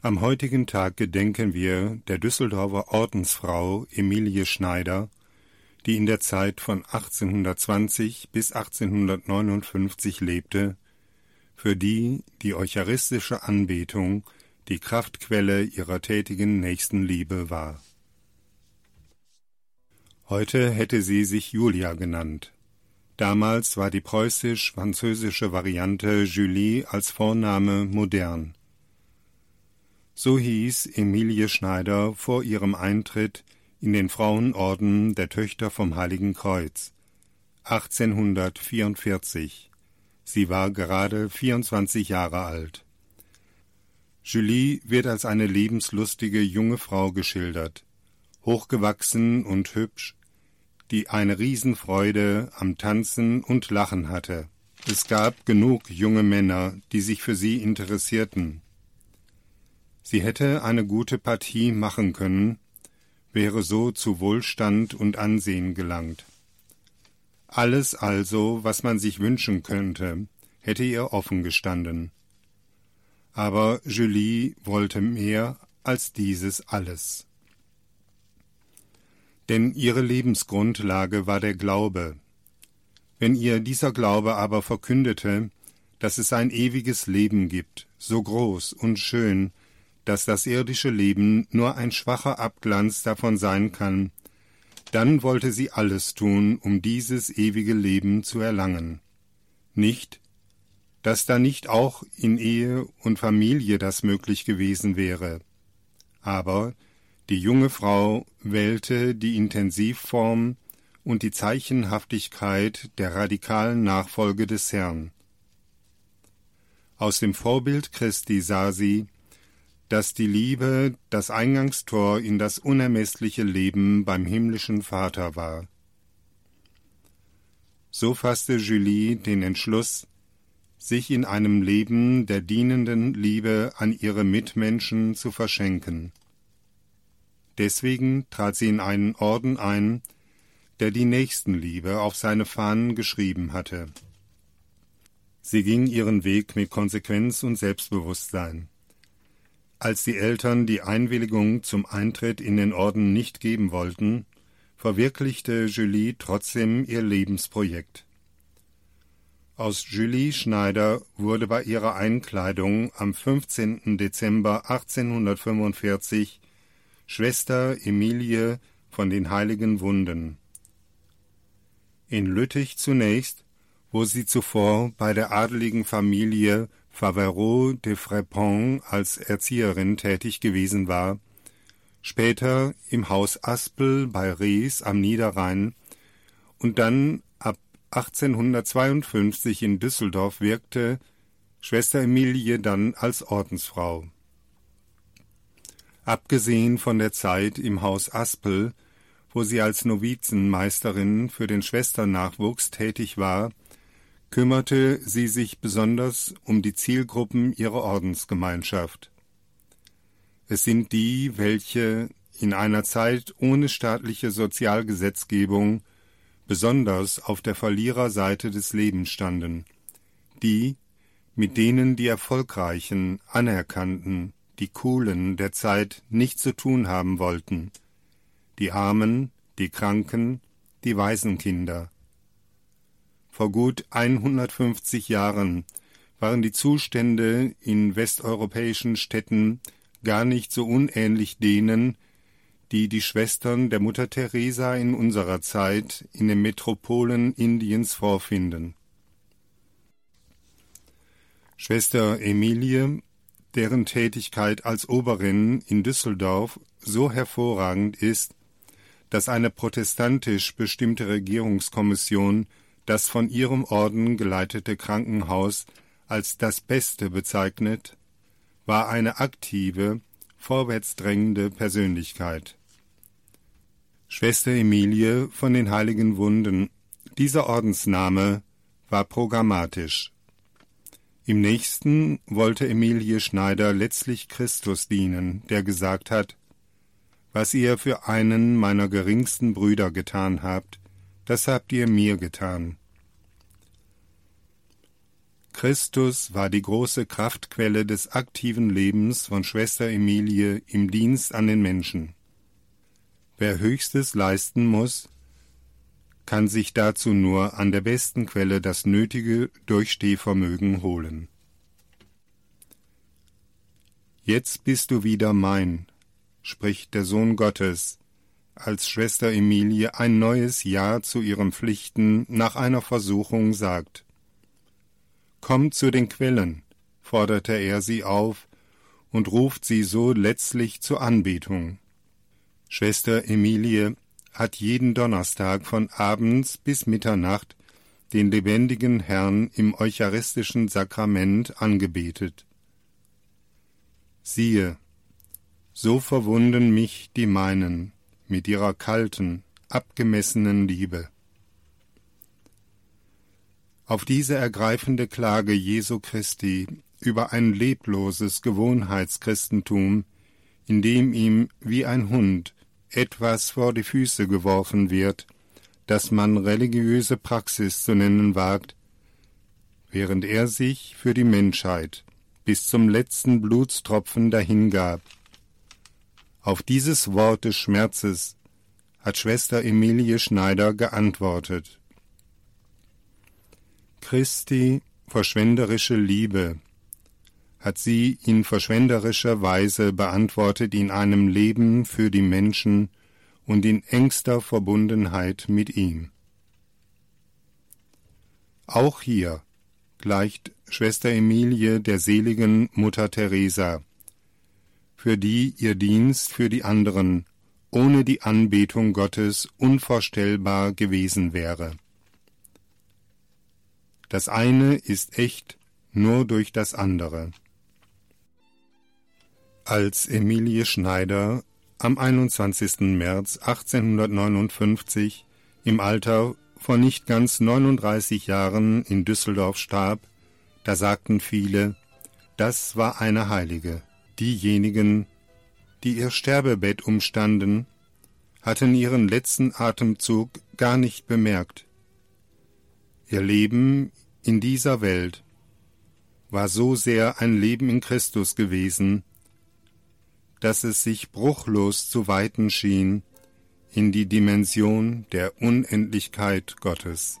Am heutigen Tag gedenken wir der Düsseldorfer Ordensfrau Emilie Schneider, die in der Zeit von 1820 bis 1859 lebte, für die die eucharistische Anbetung die Kraftquelle ihrer tätigen Nächstenliebe war. Heute hätte sie sich Julia genannt. Damals war die preußisch-französische Variante Julie als Vorname modern. So hieß Emilie Schneider vor ihrem Eintritt in den Frauenorden der Töchter vom Heiligen Kreuz 1844. Sie war gerade 24 Jahre alt. Julie wird als eine lebenslustige junge Frau geschildert, hochgewachsen und hübsch, die eine Riesenfreude am Tanzen und Lachen hatte. Es gab genug junge Männer, die sich für sie interessierten. Sie hätte eine gute Partie machen können, wäre so zu Wohlstand und Ansehen gelangt. Alles also, was man sich wünschen könnte, hätte ihr offen gestanden. Aber Julie wollte mehr als dieses alles denn ihre Lebensgrundlage war der Glaube. Wenn ihr dieser Glaube aber verkündete, dass es ein ewiges Leben gibt, so groß und schön, dass das irdische Leben nur ein schwacher Abglanz davon sein kann, dann wollte sie alles tun, um dieses ewige Leben zu erlangen. Nicht, dass da nicht auch in Ehe und Familie das möglich gewesen wäre, aber die junge Frau wählte die Intensivform und die Zeichenhaftigkeit der radikalen Nachfolge des Herrn. Aus dem Vorbild Christi sah sie, dass die Liebe das Eingangstor in das unermessliche Leben beim himmlischen Vater war. So fasste Julie den Entschluss, sich in einem Leben der dienenden Liebe an ihre Mitmenschen zu verschenken. Deswegen trat sie in einen Orden ein, der die Nächstenliebe auf seine Fahnen geschrieben hatte. Sie ging ihren Weg mit Konsequenz und Selbstbewusstsein. Als die Eltern die Einwilligung zum Eintritt in den Orden nicht geben wollten, verwirklichte Julie trotzdem ihr Lebensprojekt. Aus Julie Schneider wurde bei ihrer Einkleidung am 15. Dezember 1845 Schwester Emilie von den heiligen Wunden. In Lüttich zunächst, wo sie zuvor bei der adeligen Familie Faverot de Frepon als Erzieherin tätig gewesen war, später im Haus Aspel bei Rees am Niederrhein und dann ab 1852 in Düsseldorf wirkte, Schwester Emilie dann als Ordensfrau. Abgesehen von der Zeit im Haus Aspel, wo sie als Novizenmeisterin für den Schwesternnachwuchs tätig war, kümmerte sie sich besonders um die Zielgruppen ihrer Ordensgemeinschaft. Es sind die, welche in einer Zeit ohne staatliche Sozialgesetzgebung besonders auf der Verliererseite des Lebens standen, die, mit denen die Erfolgreichen, Anerkannten, die Coolen der Zeit nichts zu tun haben wollten, die Armen, die Kranken, die Waisenkinder. Vor gut 150 Jahren waren die Zustände in westeuropäischen Städten gar nicht so unähnlich denen, die die Schwestern der Mutter Teresa in unserer Zeit in den Metropolen Indiens vorfinden. Schwester Emilie deren Tätigkeit als Oberin in Düsseldorf so hervorragend ist, dass eine protestantisch bestimmte Regierungskommission das von ihrem Orden geleitete Krankenhaus als das Beste bezeichnet, war eine aktive, vorwärtsdrängende Persönlichkeit. Schwester Emilie von den Heiligen Wunden, dieser Ordensname war programmatisch. Im nächsten wollte Emilie Schneider letztlich Christus dienen, der gesagt hat, was ihr für einen meiner geringsten Brüder getan habt, das habt ihr mir getan. Christus war die große Kraftquelle des aktiven Lebens von Schwester Emilie im Dienst an den Menschen. Wer Höchstes leisten muss, kann sich dazu nur an der besten Quelle das nötige Durchstehvermögen holen. Jetzt bist du wieder mein, spricht der Sohn Gottes, als Schwester Emilie ein neues Ja zu ihren Pflichten nach einer Versuchung sagt. Komm zu den Quellen, forderte er sie auf und ruft sie so letztlich zur Anbetung. Schwester Emilie hat jeden Donnerstag von abends bis Mitternacht den lebendigen Herrn im eucharistischen Sakrament angebetet. Siehe, so verwunden mich die meinen mit ihrer kalten, abgemessenen Liebe. Auf diese ergreifende Klage Jesu Christi über ein lebloses Gewohnheitschristentum, in dem ihm wie ein Hund etwas vor die Füße geworfen wird, das man religiöse Praxis zu nennen wagt, während er sich für die Menschheit bis zum letzten Blutstropfen dahingab. Auf dieses Wort des Schmerzes hat Schwester Emilie Schneider geantwortet. Christi verschwenderische Liebe hat sie in verschwenderischer Weise beantwortet in einem Leben für die Menschen und in engster Verbundenheit mit ihm. Auch hier gleicht Schwester Emilie der seligen Mutter Teresa, für die ihr Dienst für die anderen ohne die Anbetung Gottes unvorstellbar gewesen wäre. Das eine ist echt nur durch das andere. Als Emilie Schneider am 21. März 1859 im Alter von nicht ganz 39 Jahren in Düsseldorf starb, da sagten viele, das war eine Heilige. Diejenigen, die ihr Sterbebett umstanden, hatten ihren letzten Atemzug gar nicht bemerkt. Ihr Leben in dieser Welt war so sehr ein Leben in Christus gewesen, dass es sich bruchlos zu weiten schien in die Dimension der Unendlichkeit Gottes.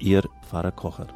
Ihr Pfarrer Kocher.